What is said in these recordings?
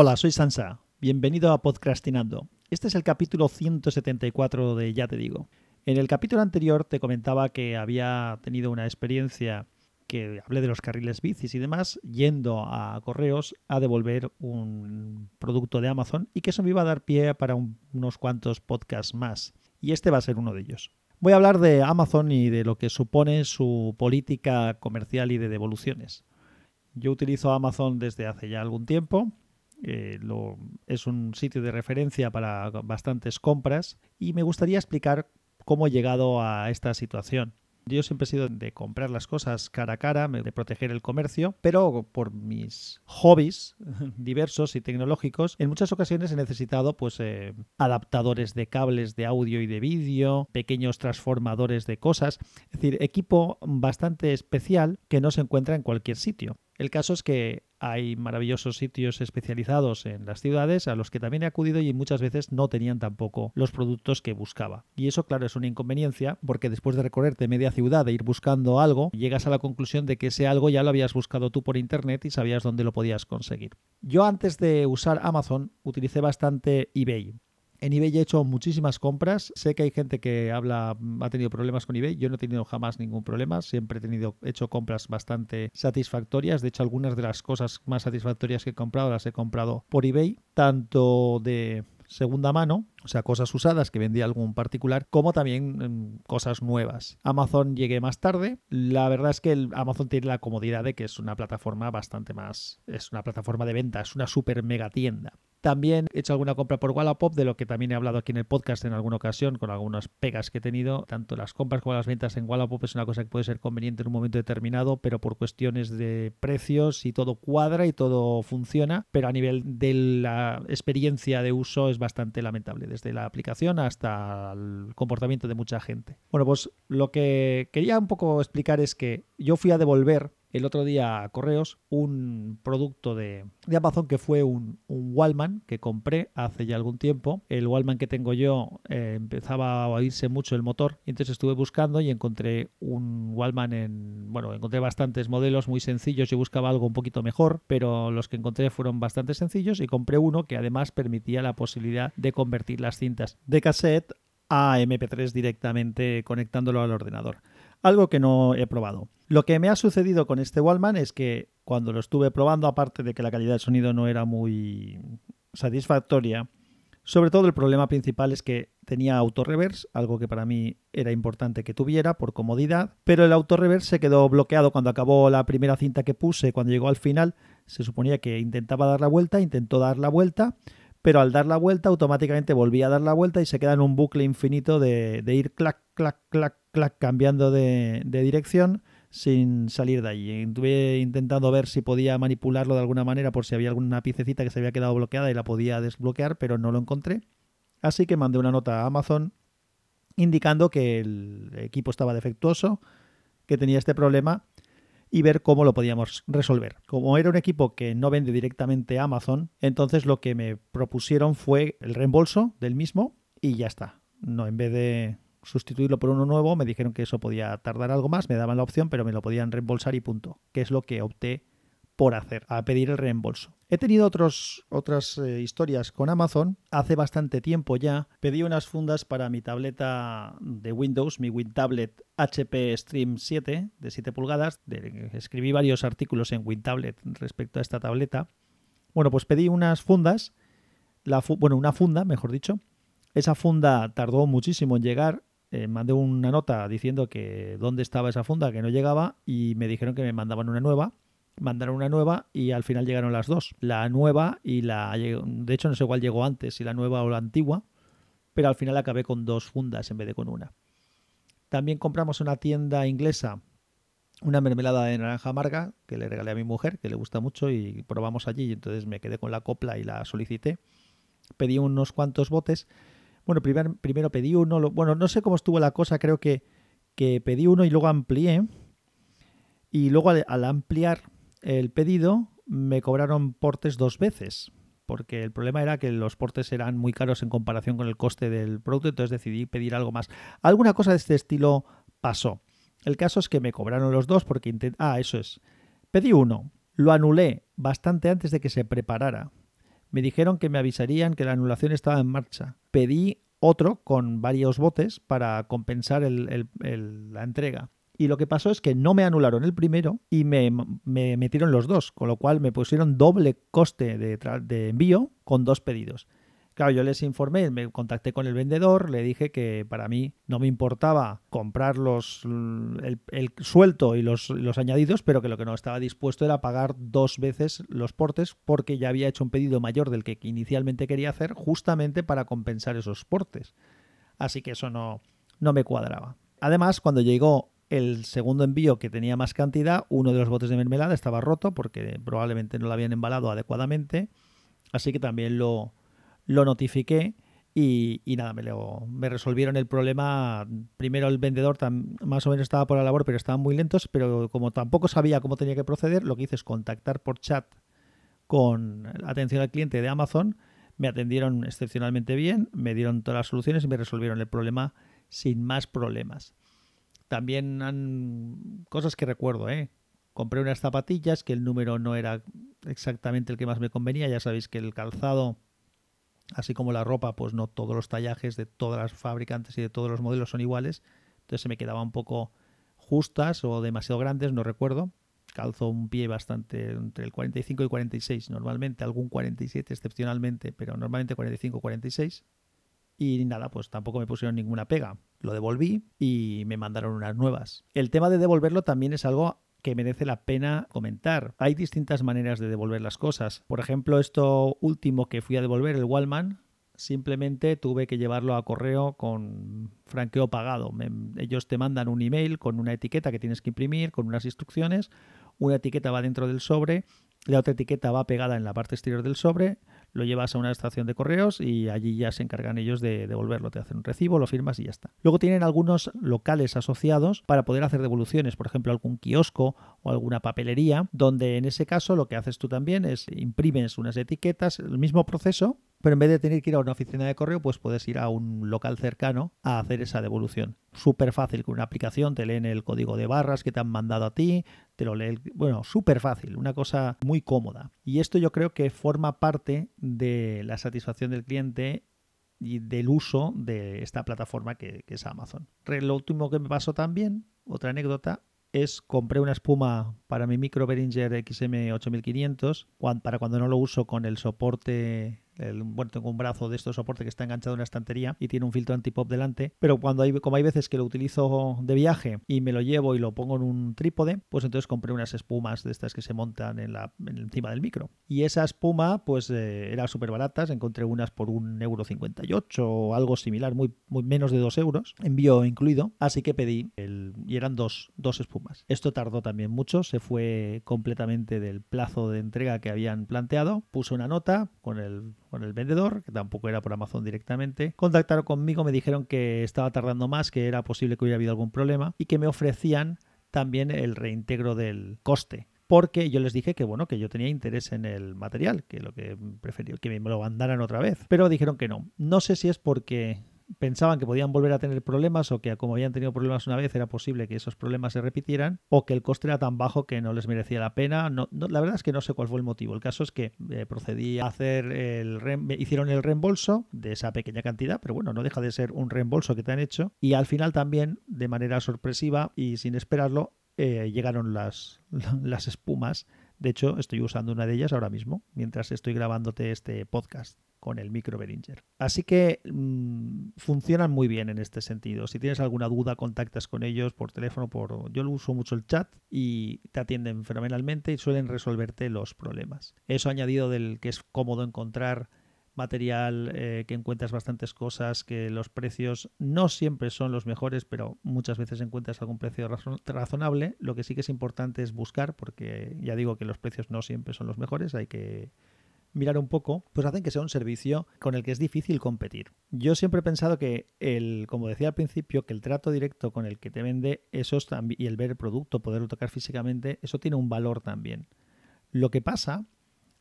Hola, soy Sansa. Bienvenido a Podcastinando. Este es el capítulo 174 de Ya te digo. En el capítulo anterior te comentaba que había tenido una experiencia que hablé de los carriles bicis y demás, yendo a correos a devolver un producto de Amazon y que eso me iba a dar pie para unos cuantos podcasts más. Y este va a ser uno de ellos. Voy a hablar de Amazon y de lo que supone su política comercial y de devoluciones. Yo utilizo Amazon desde hace ya algún tiempo. Es un sitio de referencia para bastantes compras y me gustaría explicar cómo he llegado a esta situación. Yo siempre he sido de comprar las cosas cara a cara, de proteger el comercio, pero por mis hobbies diversos y tecnológicos, en muchas ocasiones he necesitado pues eh, adaptadores de cables de audio y de vídeo, pequeños transformadores de cosas, es decir, equipo bastante especial que no se encuentra en cualquier sitio. El caso es que hay maravillosos sitios especializados en las ciudades a los que también he acudido y muchas veces no tenían tampoco los productos que buscaba. Y eso, claro, es una inconveniencia porque después de recorrerte media ciudad e ir buscando algo, llegas a la conclusión de que ese algo ya lo habías buscado tú por internet y sabías dónde lo podías conseguir. Yo antes de usar Amazon utilicé bastante eBay. En eBay he hecho muchísimas compras. Sé que hay gente que habla, ha tenido problemas con eBay. Yo no he tenido jamás ningún problema. Siempre he tenido, hecho compras bastante satisfactorias. De hecho, algunas de las cosas más satisfactorias que he comprado las he comprado por eBay, tanto de segunda mano, o sea, cosas usadas que vendía algún particular, como también mm, cosas nuevas. Amazon llegué más tarde. La verdad es que Amazon tiene la comodidad de que es una plataforma bastante más, es una plataforma de venta, es una super mega tienda. También he hecho alguna compra por Wallapop, de lo que también he hablado aquí en el podcast en alguna ocasión, con algunas pegas que he tenido. Tanto las compras como las ventas en Wallapop es una cosa que puede ser conveniente en un momento determinado, pero por cuestiones de precios y todo cuadra y todo funciona, pero a nivel de la experiencia de uso es bastante lamentable, desde la aplicación hasta el comportamiento de mucha gente. Bueno, pues lo que quería un poco explicar es que yo fui a devolver el otro día a correos un producto de, Amazon que fue un, un, Wallman que compré hace ya algún tiempo. El Wallman que tengo yo eh, empezaba a oírse mucho el motor, entonces estuve buscando y encontré un Wallman en, bueno, encontré bastantes modelos muy sencillos. Yo buscaba algo un poquito mejor, pero los que encontré fueron bastante sencillos y compré uno que además permitía la posibilidad de convertir las cintas de cassette a MP3 directamente conectándolo al ordenador. Algo que no he probado. Lo que me ha sucedido con este Wallman es que cuando lo estuve probando, aparte de que la calidad del sonido no era muy satisfactoria, sobre todo el problema principal es que tenía auto-reverse, algo que para mí era importante que tuviera por comodidad, pero el auto-reverse se quedó bloqueado cuando acabó la primera cinta que puse, cuando llegó al final, se suponía que intentaba dar la vuelta, intentó dar la vuelta, pero al dar la vuelta automáticamente volvía a dar la vuelta y se queda en un bucle infinito de, ir clac, clac, clac, clac, cambiando de dirección sin salir de allí. Estuve intentando ver si podía manipularlo de alguna manera por si había alguna piececita que se había quedado bloqueada y la podía desbloquear, pero no lo encontré. Así que mandé una nota a Amazon indicando que el equipo estaba defectuoso, que tenía este problema y ver cómo lo podíamos resolver. Como era un equipo que no vende directamente a Amazon, entonces lo que me propusieron fue el reembolso del mismo y ya está. No, en vez de sustituirlo por uno nuevo, me dijeron que eso podía tardar algo más, me daban la opción, pero me lo podían reembolsar y punto, que es lo que opté por hacer, a pedir el reembolso. He tenido otros, otras eh, historias con Amazon. Hace bastante tiempo ya pedí unas fundas para mi tableta de Windows, mi WinTablet HP Stream 7 de 7 pulgadas. escribí varios artículos en WinTablet respecto a esta tableta. Bueno, pues pedí unas fundas, bueno, una funda, mejor dicho. Esa funda tardó muchísimo en llegar eh, mandé una nota diciendo que dónde estaba esa funda, que no llegaba, y me dijeron que me mandaban una nueva. Mandaron una nueva y al final llegaron las dos. La nueva y la... De hecho, no sé cuál llegó antes, si la nueva o la antigua, pero al final acabé con dos fundas en vez de con una. También compramos una tienda inglesa una mermelada de naranja amarga que le regalé a mi mujer, que le gusta mucho, y probamos allí. Y entonces me quedé con la copla y la solicité. Pedí unos cuantos botes bueno, primero pedí uno, bueno, no sé cómo estuvo la cosa, creo que, que pedí uno y luego amplié. Y luego al, ampliar el pedido me cobraron portes dos veces, porque el problema era que los portes eran muy caros en comparación con el coste del producto, entonces decidí pedir algo más. Alguna cosa de este estilo pasó. El caso es que me cobraron los dos porque intenté... Ah, eso es. Pedí uno, lo anulé bastante antes de que se preparara Me dijeron que me avisarían que la anulación estaba en marcha. Pedí otro con varios botes para compensar la entrega. Y lo que pasó es que no me anularon el primero y me, metieron los dos, con lo cual me pusieron doble coste de, envío con dos pedidos. Claro, yo les informé, me contacté con el vendedor, le dije que para mí no me importaba comprar los, el, suelto y los, los, añadidos, pero que lo que no estaba dispuesto era pagar dos veces los portes porque ya había hecho un pedido mayor del que inicialmente quería hacer justamente para compensar esos portes. Así que eso no, no me cuadraba. Además, cuando llegó el segundo envío que tenía más cantidad, uno de los botes de mermelada estaba roto porque probablemente no lo habían embalado adecuadamente. Así que también lo, lo notifiqué y, nada, me, resolvieron el problema. Primero el vendedor más o menos estaba por la labor, pero estaban muy lentos. Pero como tampoco sabía cómo tenía que proceder, lo que hice es contactar por chat con atención al cliente de Amazon. Me atendieron excepcionalmente bien, me dieron todas las soluciones y me resolvieron el problema sin más problemas. También cosas que recuerdo, ¿eh? Compré unas zapatillas que el número no era exactamente el que más me convenía. Ya sabéis que el calzado, así como la ropa, pues no todos los tallajes de todas las fabricantes y de todos los modelos son iguales. Entonces se me quedaba un poco justas o demasiado grandes, no recuerdo. Calzo un pie bastante entre el 45 y 46, normalmente algún 47 excepcionalmente, pero normalmente 45 46. Y nada, pues tampoco me pusieron ninguna pega. Lo devolví y me mandaron unas nuevas. El tema de devolverlo también es algo que merece la pena comentar. Hay distintas maneras de devolver las cosas. Por ejemplo, esto último que fui a devolver, el Wallman, simplemente tuve que llevarlo a correo con franqueo pagado. ellos te mandan un email con una etiqueta que tienes que imprimir, con unas instrucciones. Una etiqueta va dentro del sobre, la otra etiqueta va pegada en la parte exterior del sobre lo llevas a una estación de correos y allí ya se encargan ellos de devolverlo. Te hacen un recibo, lo firmas y ya está. Luego tienen algunos locales asociados para poder hacer devoluciones, por ejemplo, algún kiosco o alguna papelería, donde en ese caso lo que haces tú también es imprimes unas etiquetas, el mismo proceso, pero en vez de tener que ir a una oficina de correo, pues puedes ir a un local cercano a hacer esa devolución. Súper fácil, con una aplicación te leen el código de barras que te han mandado a ti, te lo lee, bueno, súper fácil, una cosa muy cómoda. Y esto yo creo que forma parte de la satisfacción del cliente y del uso de esta plataforma que, que es Amazon. Lo último que me pasó también, otra anécdota, es compré una espuma para mi micro Behringer XM8500 para cuando no lo uso con el soporte bueno, tengo un brazo de estos soporte que está enganchado en una estantería y tiene un filtro antipop delante, pero cuando hay, como hay veces que lo utilizo de viaje y me lo llevo y lo pongo en un trípode, pues entonces compré unas espumas de estas que se montan en la, encima del micro. Y esa espuma, pues eh, era súper baratas, encontré unas por un euro 58 o algo similar, muy, menos de dos euros, envío incluido, así que pedí el, y eran dos, dos espumas. Esto tardó también mucho, se fue completamente del plazo de entrega que habían planteado, puse una nota con el con el vendedor, que tampoco era por Amazon directamente. Contactaron conmigo, me dijeron que estaba tardando más, que era posible que hubiera habido algún problema y que me ofrecían también el reintegro del coste porque yo les dije que bueno, que yo tenía interés en el material, que lo que prefería que me lo mandaran otra vez, pero dijeron que no. No sé si es porque pensaban que podían volver a tener problemas o que como habían tenido problemas una vez era posible que esos problemas se repitieran o que el coste era tan bajo que no les merecía la pena. No, la verdad es que no sé cuál fue el motivo. El caso es que eh, procedí a hacer el hicieron el reembolso de esa pequeña cantidad, pero bueno, no deja de ser un reembolso que te han hecho y al final también de manera sorpresiva y sin esperarlo eh, llegaron las, las espumas. De hecho, estoy usando una de ellas ahora mismo mientras estoy grabándote este podcast con el micro Behringer. Así que mm, funcionan muy bien en este sentido. Si tienes alguna duda, contactas con ellos por teléfono, por yo uso mucho el chat y te atienden fenomenalmente y suelen resolverte los problemas. Eso añadido del que es cómodo encontrar material, eh, que encuentras bastantes cosas, que los precios no siempre son los mejores, pero muchas veces encuentras algún precio razonable. Lo que sí que es importante es buscar, porque ya digo que los precios no siempre son los mejores, hay que mirar un poco, pues hacen que sea un servicio con el que es difícil competir. Yo siempre he pensado que el, como decía al principio, que el trato directo con el que te vende esos y el ver el producto, poderlo tocar físicamente, eso tiene un valor también. Lo que pasa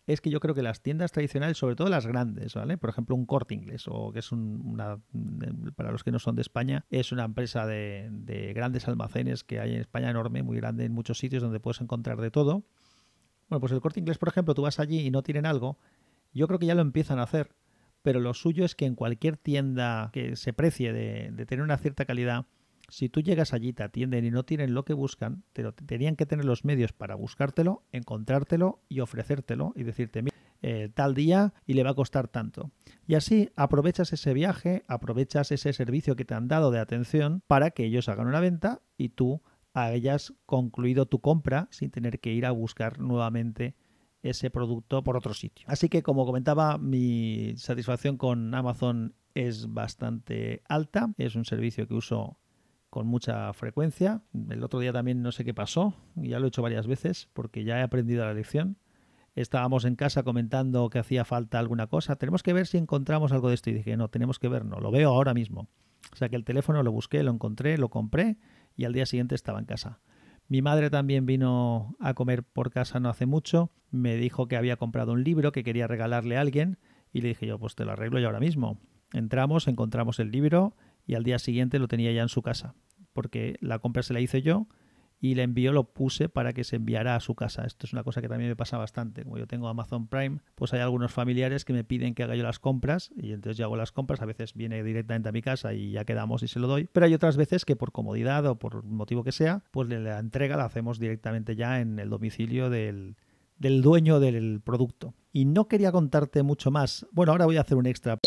es que yo creo que las tiendas tradicionales, sobre todo las grandes, ¿vale? Por ejemplo, un corte inglés, o que es una, para los que no son de España, es una empresa de, de grandes almacenes que hay en España enorme, muy grande en muchos sitios donde puedes encontrar de todo bueno, pues el corte inglés, por ejemplo, tú vas allí y no tienen algo Yo creo que ya lo empiezan a hacer, pero lo suyo es que en cualquier tienda que se precie de, tener una cierta calidad, si tú llegas allí, te atienden y no tienen lo que buscan, pero tenían que tener los medios para buscártelo, encontrártelo y ofrecértelo y decirte, mira, eh, tal día y le va a costar tanto. Y así aprovechas ese viaje, aprovechas ese servicio que te han dado de atención para que ellos hagan una venta y tú hayas concluido tu compra sin tener que ir a buscar nuevamente ese producto por otro sitio. Así que como comentaba, mi satisfacción con Amazon es bastante alta. Es un servicio que uso con mucha frecuencia. El otro día también no sé qué pasó, ya lo he hecho varias veces porque ya he aprendido la lección. Estábamos en casa comentando que hacía falta alguna cosa. Tenemos que ver si encontramos algo de esto. Y dije, no, tenemos que ver, no, lo veo ahora mismo. O sea que el teléfono lo busqué, lo encontré, lo compré y al día siguiente estaba en casa. Mi madre también vino a comer por casa no hace mucho. Me dijo que había comprado un libro que quería regalarle a alguien y le dije yo, pues te lo arreglo yo ahora mismo. Entramos, encontramos el libro y al día siguiente lo tenía ya en su casa, porque la compra se la hice yo y le envío lo puse para que se enviara a su casa. Esto es una cosa que también me pasa bastante. Como yo tengo Amazon Prime, pues hay algunos familiares que me piden que haga yo las compras y entonces yo hago las compras. A veces viene directamente a mi casa y ya quedamos y se lo doy. Pero hay otras veces que por comodidad o por motivo que sea, pues la entrega la hacemos directamente ya en el domicilio del, del dueño del producto. Y no quería contarte mucho más. Bueno, ahora voy a hacer un extra.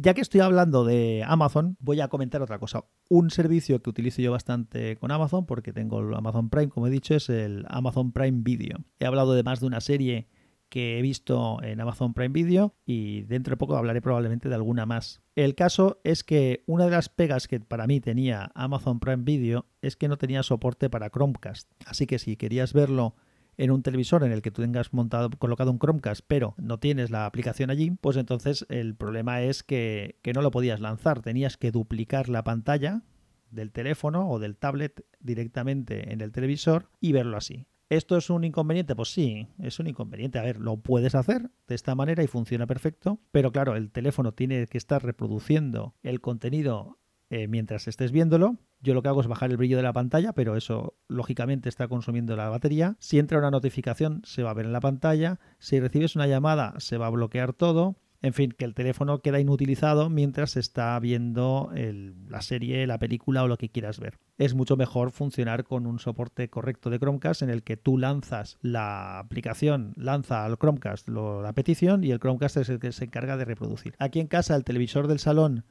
Ya que estoy hablando de Amazon, voy a comentar otra cosa. Un servicio que utilizo yo bastante con Amazon, porque tengo el Amazon Prime, como he dicho, es el Amazon Prime Video. He hablado de más de una serie que he visto en Amazon Prime Video y dentro de poco hablaré probablemente de alguna más. El caso es que una de las pegas que para mí tenía Amazon Prime Video es que no tenía soporte para Chromecast. Así que si querías verlo en un televisor en el que tú tengas montado, colocado un Chromecast, pero no tienes la aplicación allí, pues entonces el problema es que, que no lo podías lanzar. Tenías que duplicar la pantalla del teléfono o del tablet directamente en el televisor y verlo así. ¿Esto es un inconveniente? Pues sí, es un inconveniente. A ver, lo puedes hacer de esta manera y funciona perfecto, pero claro, el teléfono tiene que estar reproduciendo el contenido eh, mientras estés viéndolo. Yo lo que hago es bajar el brillo de la pantalla, pero eso lógicamente está consumiendo la batería. Si entra una notificación, se va a ver en la pantalla. Si recibes una llamada, se va a bloquear todo. En fin, que el teléfono queda inutilizado mientras está viendo la serie, la película o lo que quieras ver. Es mucho mejor funcionar con un soporte correcto de Chromecast en el que tú lanzas la aplicación, lanza al Chromecast la petición y el Chromecast es el que se encarga de reproducir. Aquí en casa el televisor del salón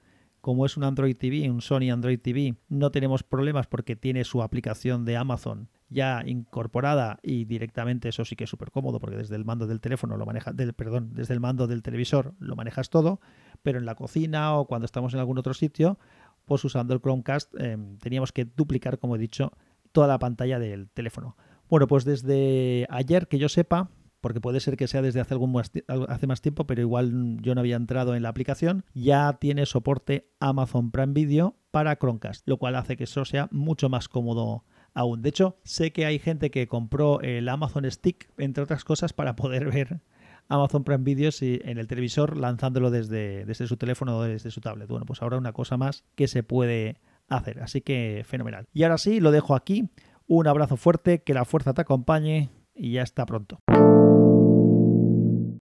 como es un Android TV, un Sony Android TV, no tenemos problemas porque tiene su aplicación de Amazon ya incorporada y directamente eso sí que es súper cómodo porque desde el mando del teléfono lo manejas, del, perdón, desde el mando del televisor lo manejas todo, pero en la cocina o cuando estamos en algún otro sitio, pues usando el Chromecast em, teníamos que duplicar, como he dicho, toda la pantalla del teléfono. Bueno, pues desde ayer que yo sepa, porque puede ser que sea desde hace, algún hace más tiempo, pero igual yo no había entrado en la aplicación, ya tiene soporte Amazon Prime Video para Chromecast, lo cual hace que eso sea mucho más cómodo aún. De hecho, sé que hay gente que compró el Amazon Stick, entre otras cosas, para poder ver Amazon Prime Video en el televisor lanzándolo desde, desde su teléfono o desde su tablet. Bueno, pues ahora una cosa más que se puede hacer, así que fenomenal. Y ahora sí, lo dejo aquí. Un abrazo fuerte, que la fuerza te acompañe y ya está pronto.